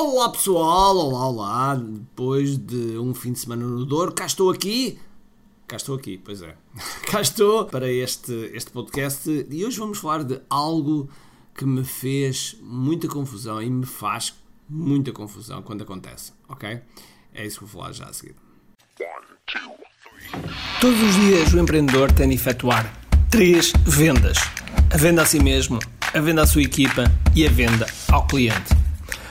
Olá pessoal, olá, olá. Depois de um fim de semana no Douro, cá estou aqui. Cá estou aqui, pois é. Cá estou para este, este podcast e hoje vamos falar de algo que me fez muita confusão e me faz muita confusão quando acontece, ok? É isso que vou falar já a seguir. Todos os dias o empreendedor tem de efetuar três vendas: a venda a si mesmo, a venda à sua equipa e a venda ao cliente.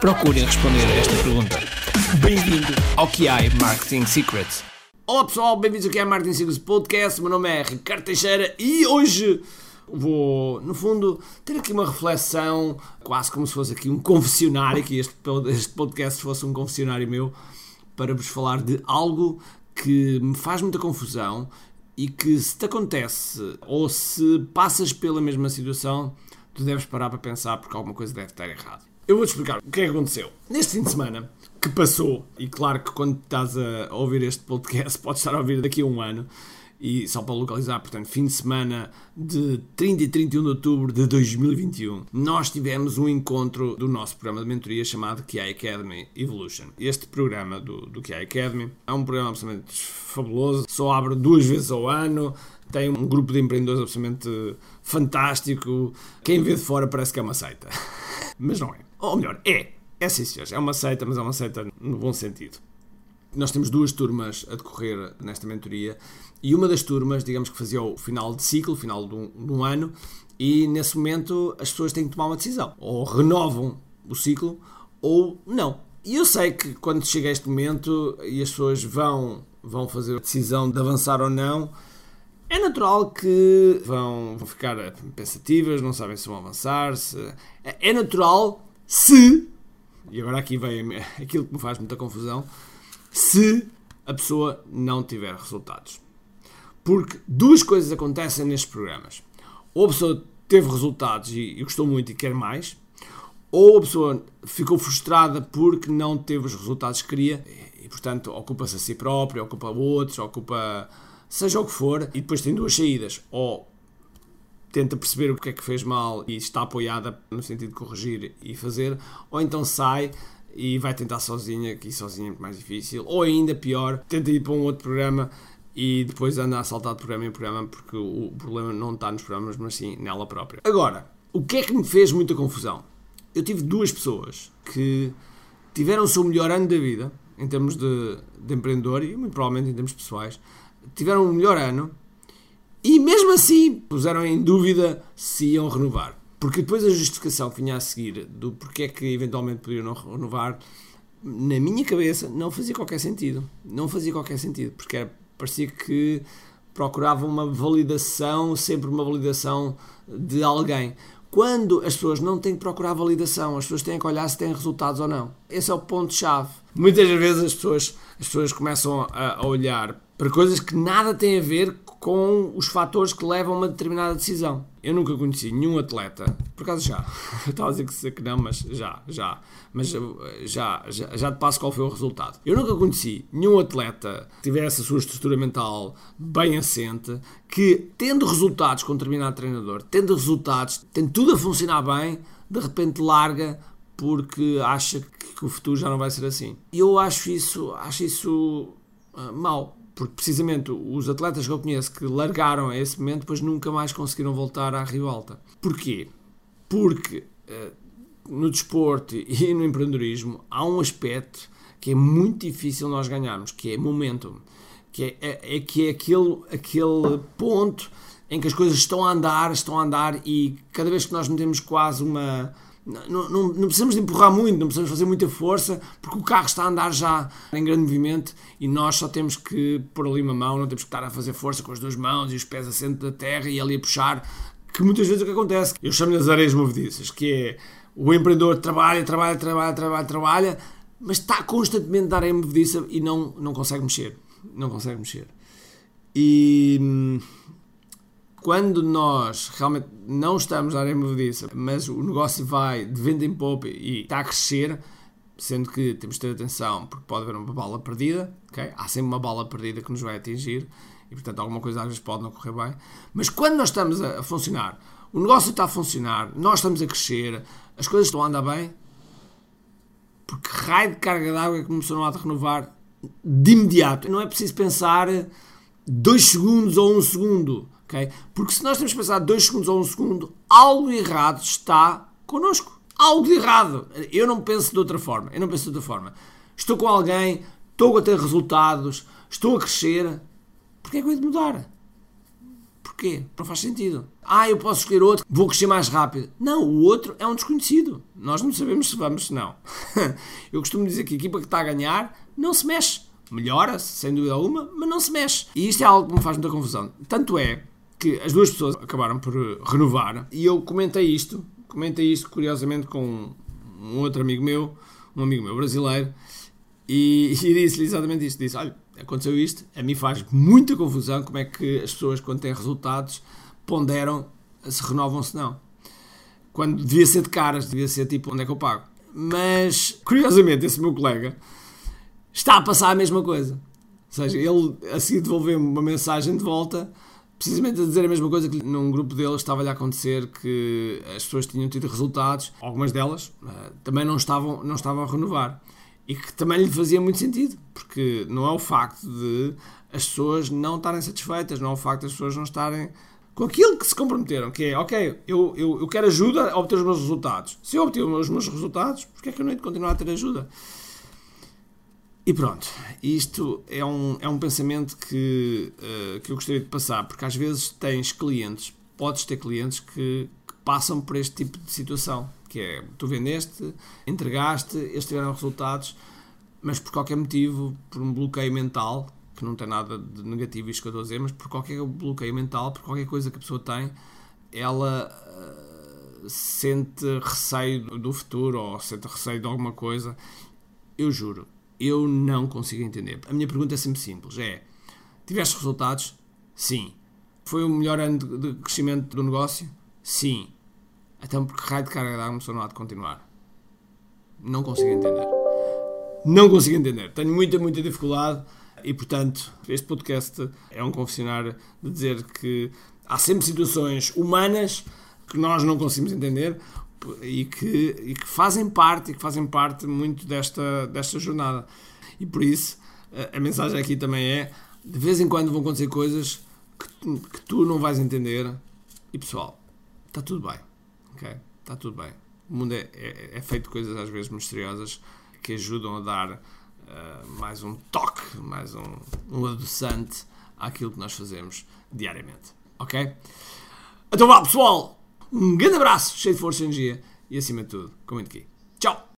procurem responder a esta pergunta. Bem-vindo ao QI Marketing Secrets. Olá pessoal, bem-vindos ao Martin Sigos Podcast. O meu nome é Ricardo Teixeira e hoje vou, no fundo, ter aqui uma reflexão, quase como se fosse aqui um confessionário, que este, este podcast fosse um confessionário meu, para vos falar de algo que me faz muita confusão e que se te acontece ou se passas pela mesma situação, tu deves parar para pensar porque alguma coisa deve estar errado. Eu vou-te explicar o que é que aconteceu. Neste fim de semana que passou, e claro que quando estás a ouvir este podcast, podes estar a ouvir daqui a um ano, e só para localizar, portanto, fim de semana de 30 e 31 de outubro de 2021, nós tivemos um encontro do nosso programa de mentoria chamado QI Academy Evolution. Este programa do, do Academy é um programa absolutamente fabuloso, só abre duas vezes ao ano, tem um grupo de empreendedores absolutamente fantástico. Quem vê de fora parece que é uma seita. Mas não é. Ou melhor, é. É sim, senhores. É uma seita, mas é uma seita no bom sentido. Nós temos duas turmas a decorrer nesta mentoria e uma das turmas, digamos que fazia o final de ciclo, final de um, de um ano, e nesse momento as pessoas têm que tomar uma decisão. Ou renovam o ciclo ou não. E eu sei que quando chega este momento e as pessoas vão, vão fazer a decisão de avançar ou não, é natural que vão, ficar pensativas, não sabem se vão avançar. Se... É natural se, e agora aqui vem aquilo que me faz muita confusão, se a pessoa não tiver resultados. Porque duas coisas acontecem nestes programas. Ou a pessoa teve resultados e, e gostou muito e quer mais, ou a pessoa ficou frustrada porque não teve os resultados que queria e, portanto, ocupa-se a si própria, ocupa outros, ocupa seja o que for, e depois tem duas saídas. Ou tenta perceber o que é que fez mal e está apoiada no sentido de corrigir e fazer, ou então sai e vai tentar sozinha, que sozinha é muito mais difícil, ou ainda pior, tenta ir para um outro programa e depois anda a saltar de programa em programa porque o problema não está nos programas, mas sim nela própria. Agora, o que é que me fez muita confusão? Eu tive duas pessoas que tiveram o seu melhor ano da vida, em termos de, de empreendedor e muito provavelmente em termos pessoais, tiveram o melhor ano e mesmo assim puseram em dúvida se iam renovar. Porque depois a justificação que vinha a seguir do porquê é que eventualmente podiam não renovar, na minha cabeça não fazia qualquer sentido. Não fazia qualquer sentido, porque era, parecia que procuravam uma validação, sempre uma validação de alguém. Quando as pessoas não têm que procurar validação, as pessoas têm que olhar se têm resultados ou não. Esse é o ponto-chave. Muitas vezes as pessoas, as pessoas começam a olhar para coisas que nada têm a ver com os fatores que levam a uma determinada decisão. Eu nunca conheci nenhum atleta, por acaso já, estava a dizer que não, mas já, já, mas já, já, já te passo qual foi o resultado. Eu nunca conheci nenhum atleta que tivesse a sua estrutura mental bem assente, que tendo resultados com um determinado treinador, tendo resultados, tendo tudo a funcionar bem, de repente larga porque acha que o futuro já não vai ser assim. E eu acho isso, acho isso uh, porque precisamente os atletas que eu conheço que largaram a esse momento depois nunca mais conseguiram voltar à ribalta. Porquê? Porque uh, no desporto e no empreendedorismo há um aspecto que é muito difícil nós ganharmos, que é momentum, que é, é, é, que é aquele, aquele ponto em que as coisas estão a andar, estão a andar e cada vez que nós metemos quase uma não, não, não, precisamos de empurrar muito, não precisamos fazer muita força, porque o carro está a andar já em grande movimento e nós só temos que pôr ali uma mão, não temos que estar a fazer força com as duas mãos e os pés assentos da terra e ali a puxar, que muitas vezes é o que acontece. Eu chamo-lhe as areias movediças, que é o empreendedor trabalha, trabalha, trabalha, trabalha, trabalha, mas está constantemente a dar em movediça e não, não consegue mexer. Não consegue mexer. E hum, quando nós realmente não estamos a dar em movediça, mas o negócio vai de venda em poupa e está a crescer, sendo que temos de ter atenção porque pode haver uma bala perdida, okay? há sempre uma bala perdida que nos vai atingir e portanto alguma coisa às vezes pode não correr bem. Mas quando nós estamos a funcionar, o negócio está a funcionar, nós estamos a crescer, as coisas estão a andar bem, porque raio de carga d'água começou a renovar de imediato. Não é preciso pensar dois segundos ou um segundo, Porque se nós temos pensar dois segundos ou um segundo, algo errado está connosco. Algo de errado. Eu não penso de outra forma. Eu não penso de outra forma. Estou com alguém, estou a ter resultados, estou a crescer. Porquê é que eu hei de mudar? Porquê? Não faz sentido. Ah, eu posso escolher outro, vou crescer mais rápido. Não, o outro é um desconhecido. Nós não sabemos se vamos, se não. eu costumo dizer que a equipa que está a ganhar não se mexe. Melhora-se, sem dúvida alguma, mas não se mexe. E isto é algo que me faz muita confusão. Tanto é que as duas pessoas acabaram por renovar e eu comentei isto, comentei isto curiosamente com um outro amigo meu, um amigo meu brasileiro, e, e disse-lhe exatamente isto. Disse, olha, aconteceu isto, a mim faz muita confusão como é que as pessoas, quando têm resultados, ponderam se renovam se não. Quando devia ser de caras, devia ser tipo, onde é que eu pago? Mas, curiosamente, esse meu colega está a passar a mesma coisa. Ou seja, ele a seguir devolveu-me uma mensagem de volta, precisamente a dizer a mesma coisa que num grupo dele estava-lhe a acontecer que as pessoas tinham tido resultados, algumas delas uh, também não estavam, não estavam a renovar. E que também lhe fazia muito sentido, porque não é o facto de as pessoas não estarem satisfeitas, não é o facto as pessoas não estarem com aquilo que se comprometeram, que é, ok, eu, eu, eu quero ajuda a obter os meus resultados. Se eu obter os meus resultados, porque é que eu não hei de continuar a ter ajuda? E pronto, isto é um, é um pensamento que, uh, que eu gostaria de passar, porque às vezes tens clientes, podes ter clientes que, que, passam por este tipo de situação, que é, tu vendeste, entregaste, eles tiveram resultados, mas por qualquer motivo, por um bloqueio mental, que não tem nada de negativo isto que eu estou a dizer, mas por qualquer bloqueio mental, por qualquer coisa que a pessoa tem, ela uh, sente receio do futuro ou sente receio de alguma coisa. Eu juro, eu não consigo entender. A minha pergunta é sempre simples: é tiveste resultados? Sim. Foi o melhor ano de crescimento do negócio? Sim. Então, porque raio de carga de água não há de continuar? Não consigo entender. Não consigo entender. Tenho muita, muita dificuldade e, portanto, este podcast é um confessionário de dizer que há sempre situações humanas que nós não conseguimos entender e que, e que fazem parte e que fazem parte muito desta, desta jornada. E por isso a, a mensagem aqui também é de vez em quando vão acontecer coisas que, que tu não vais entender e pessoal, está tudo bem. ok Está tudo bem. O mundo é, é, é feito de coisas às vezes misteriosas que ajudam a dar uh, mais um toque, mais um, um adoçante àquilo que nós fazemos diariamente. Ok? Então vá, pessoal! Um grande abraço, cheio de força e energia e acima de tudo, comente aqui. Tchau!